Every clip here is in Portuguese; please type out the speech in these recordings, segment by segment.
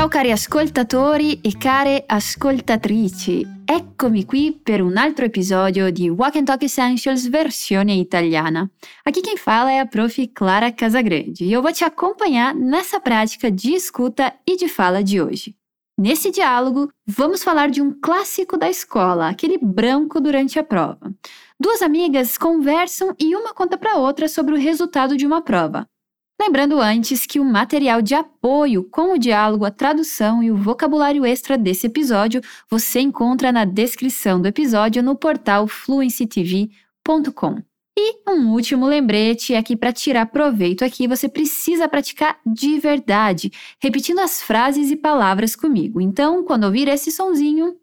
Ciao cari ascoltatori e care ascoltatrici, eccomi qui per um altro episódio de Walk and Talk Essentials versione italiana. Aqui quem fala é a prof. Clara Casagrande e eu vou te acompanhar nessa prática de escuta e de fala de hoje. Nesse diálogo, vamos falar de um clássico da escola, aquele branco durante a prova. Duas amigas conversam e uma conta para outra sobre o resultado de uma prova. Lembrando antes que o material de apoio com o diálogo, a tradução e o vocabulário extra desse episódio você encontra na descrição do episódio no portal fluencytv.com. E um último lembrete é que para tirar proveito aqui você precisa praticar de verdade, repetindo as frases e palavras comigo. Então, quando ouvir esse sonzinho,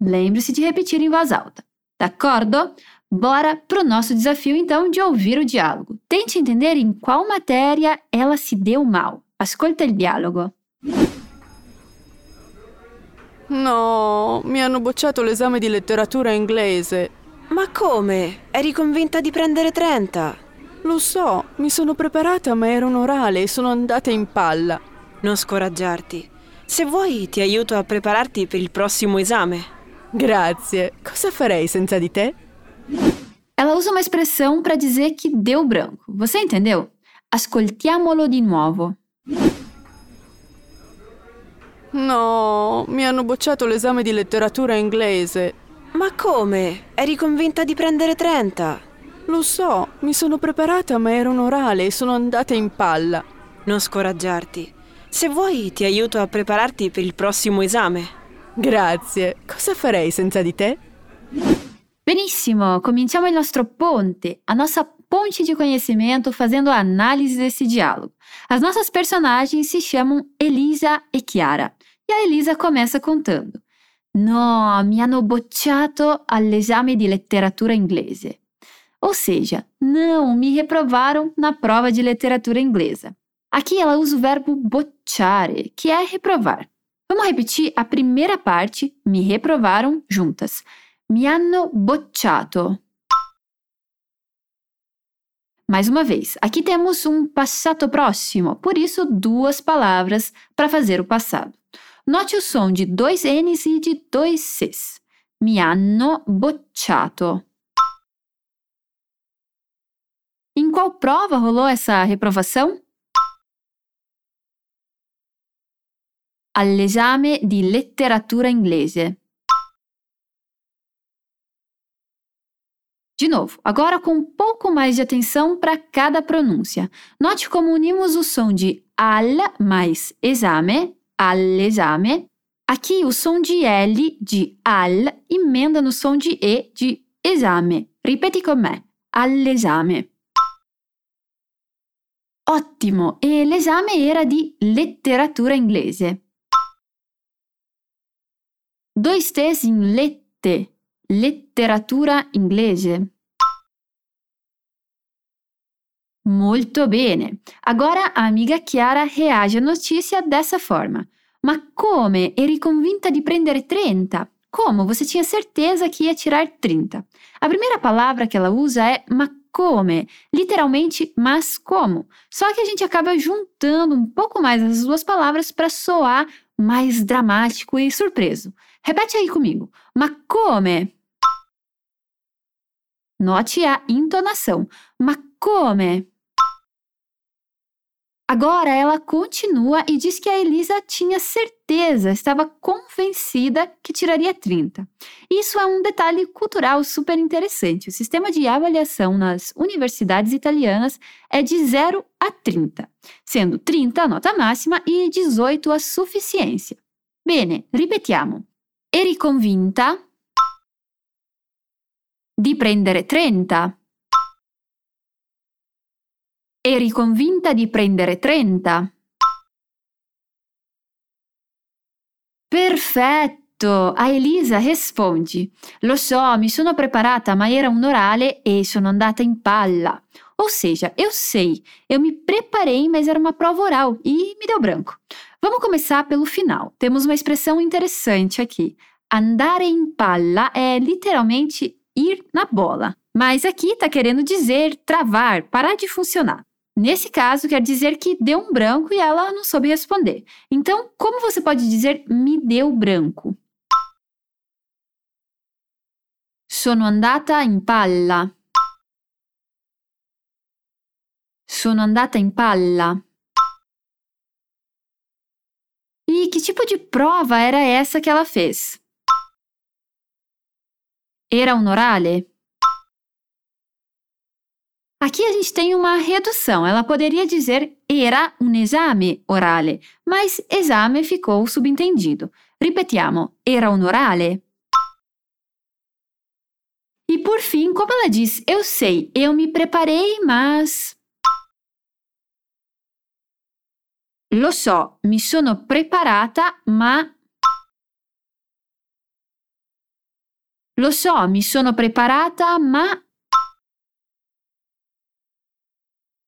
lembre-se de repetir em voz alta. D'accordo? Bora para o nosso desafio, então, de ouvir o diálogo. Tente entender em qual matéria ela se deu mal. Ascolta il dialogo. No, mi hanno bocciato l'esame di letteratura inglese. Ma come? Eri convinta di prendere 30? Lo so, mi sono preparata, ma era un orale e sono andata in palla. Non scoraggiarti. Se vuoi, ti aiuto a prepararti per il prossimo esame. Grazie. Cosa farei senza di te? Ela usa uma expressão para dizer que deu branco. Você entendeu? Ascoltiamolo di nuovo. No, mi hanno bocciato l'esame di letteratura inglese. Ma come? Eri convinta di prendere 30? Lo so, mi sono preparata, ma era un orale e sono andata in palla. Non scoraggiarti. Se vuoi, ti aiuto a prepararti per il prossimo esame. Grazie. Cosa farei senza di te? Benissimo, cominciamo il nostro ponte, a nossa ponte de conhecimento fazendo a análise desse diálogo. As nossas personagens se chamam Elisa e Chiara. E a Elisa começa contando: No, mi hanno bocciato all'esame di letteratura inglese. Ou seja, não, me reprovaram na prova de literatura inglesa. Aqui ela usa o verbo bocciare, que é reprovar. Vamos repetir a primeira parte, me reprovaram, juntas. Mi hanno bocciato. Mais uma vez, aqui temos um passato próximo, por isso duas palavras para fazer o passado. Note o som de dois N's e de dois C's. Mi hanno bocciato. Em qual prova rolou essa reprovação? All'esame di letteratura inglese. De novo, agora com um pouco mais de atenção para cada pronúncia. Note como unimos o som de al mais exame, all'esame. Aqui o som de L de al emenda no som de E de esame. Ripeti con me. All'esame. Ottimo! E l'esame era di letteratura inglese. Dois T's in lette Letteratura inglese. Molto bene. Agora a amiga Chiara reage à notícia dessa forma. Ma come? Eri convinta di prendere 30? Como? Você tinha certeza que ia tirar 30. A primeira palavra que ela usa é ma come, literalmente mas como. Só que a gente acaba juntando um pouco mais as duas palavras para soar mais dramático e surpreso. Repete aí comigo. Ma come? Note a entonação. Ma come? Agora ela continua e diz que a Elisa tinha certeza, estava convencida que tiraria 30. Isso é um detalhe cultural super interessante. O sistema de avaliação nas universidades italianas é de 0 a 30, sendo 30 a nota máxima e 18 a suficiência. Bene, ripetiamo. Eri convinta di prendere 30. Eri convinta di prendere 30. Perfetto! A Elisa risponde: Lo so, mi sono preparata, ma era un orale e sono andata in palla. Ou seja, eu sei, eu me preparei, mas era uma prova oral e me deu branco. Vamos começar pelo final. Temos uma expressão interessante aqui. Andare in palla é literalmente ir na bola. Mas aqui está querendo dizer travar, parar de funcionar. Nesse caso, quer dizer que deu um branco e ela não soube responder. Então, como você pode dizer me deu branco? Sono andata in palla. Sono andata in palla. E que tipo de prova era essa que ela fez? Era un orale? Aqui a gente tem uma redução. Ela poderia dizer era um esame orale, mas esame ficou subentendido. Ripetiamo, era un orale? E por fim, como ela diz, eu sei, eu me preparei, mas. Lo so, mi sono preparata, ma. Lo so, mi sono preparata, ma.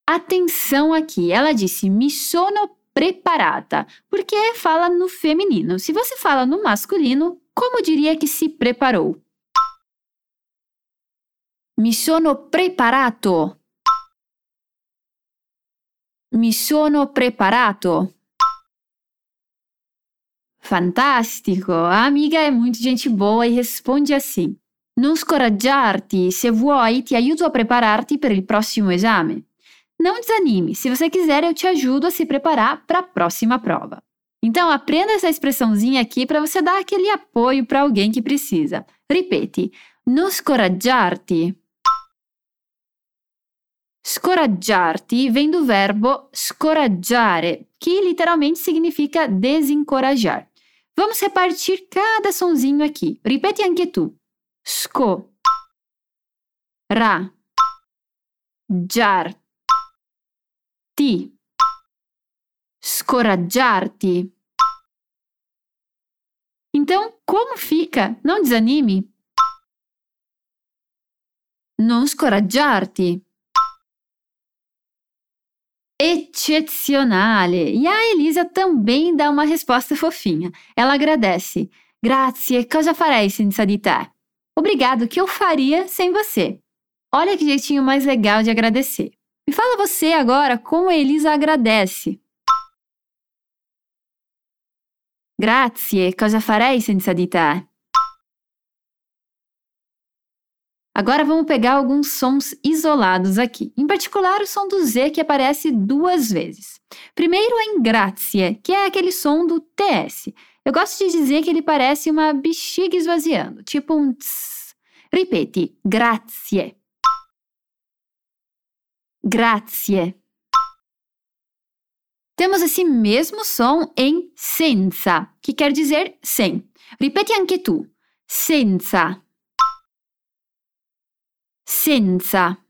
Atenção aqui, ela disse mi sono preparata, porque fala no feminino. Se você fala no masculino, como diria que se preparou? Mi sono preparato. Mi sono preparato. Fantastico! A amiga é muito gente boa e responde assim: Non scoraggiarti, se vuoi ti aiuto a esame. Não se você quiser eu te ajudo a se preparar para a próxima prova. Então aprenda essa expressãozinha aqui para você dar aquele apoio para alguém que precisa. Ripeti, non scoraggiarti. Scoraggiarti vem do verbo scoraggiare, que literalmente significa desencorajar. Vamos repartir cada sonzinho aqui. Ripeti anche tu. Sco. Ra. Jar ti, scoraggiarti. Então, como fica? Não desanime. Non scoraggiarti. Eccezionale! E a Elisa também dá uma resposta fofinha. Ela agradece. Grazie, cosa farei senza di te? Obrigado, que eu faria sem você? Olha que jeitinho mais legal de agradecer. Me fala você agora como a Elisa agradece. Grazie, cosa farei senza di te? Agora vamos pegar alguns sons isolados aqui, em particular o som do Z que aparece duas vezes. Primeiro em grazie, que é aquele som do TS. Eu gosto de dizer que ele parece uma bexiga esvaziando, tipo um tss. Ripeti, grazie. Grazie. Temos esse mesmo som em senza, que quer dizer sem. Ripeti anche tu. Senza. Senza.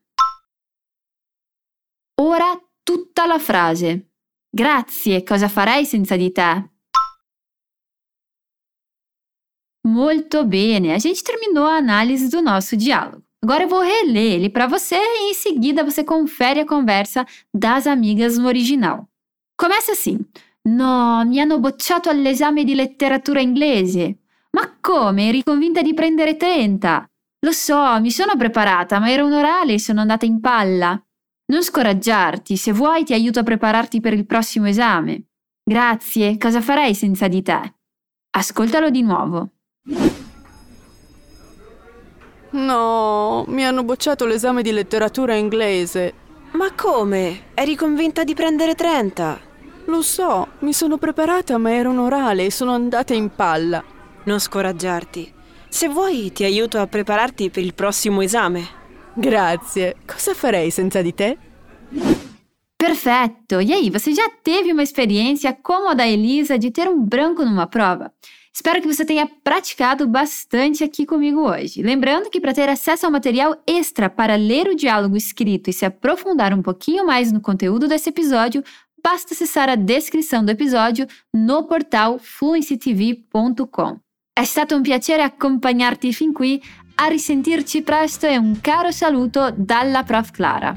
Ora tutta la frase. Grazie, cosa farei senza di te? Molto bene, a gente terminou a análise do nosso diálogo. Agora eu vou reler ele para você e em seguida você confere a conversa das amigas no original. Começa assim: No, mi hanno bocciato all'esame di letteratura inglese. Ma come? Eri convinta di prendere 30? Lo so, mi sono preparata, ma era un orale e sono andata in palla. Non scoraggiarti, se vuoi ti aiuto a prepararti per il prossimo esame. Grazie, cosa farei senza di te? Ascoltalo di nuovo. No, mi hanno bocciato l'esame di letteratura inglese. Ma come? Eri convinta di prendere 30? Lo so, mi sono preparata, ma era un orale e sono andata in palla. Non scoraggiarti. Se vuoi, ti aiuto a prepararti per il prossimo esame. Grazie. Cosa farei senza di te? Perfetto! E aí, você já teve uma experiência como a da Elisa de ter um branco numa prova? Espero que você tenha praticado bastante aqui comigo hoje. Lembrando que para ter acesso ao material extra para ler o diálogo escrito e se aprofundar um pouquinho mais no conteúdo desse episódio, basta acessar a descrição do episódio no portal fluencytv.com. È stato un piacere accompagnarti fin qui, a risentirci presto e un caro saluto dalla Prof Clara.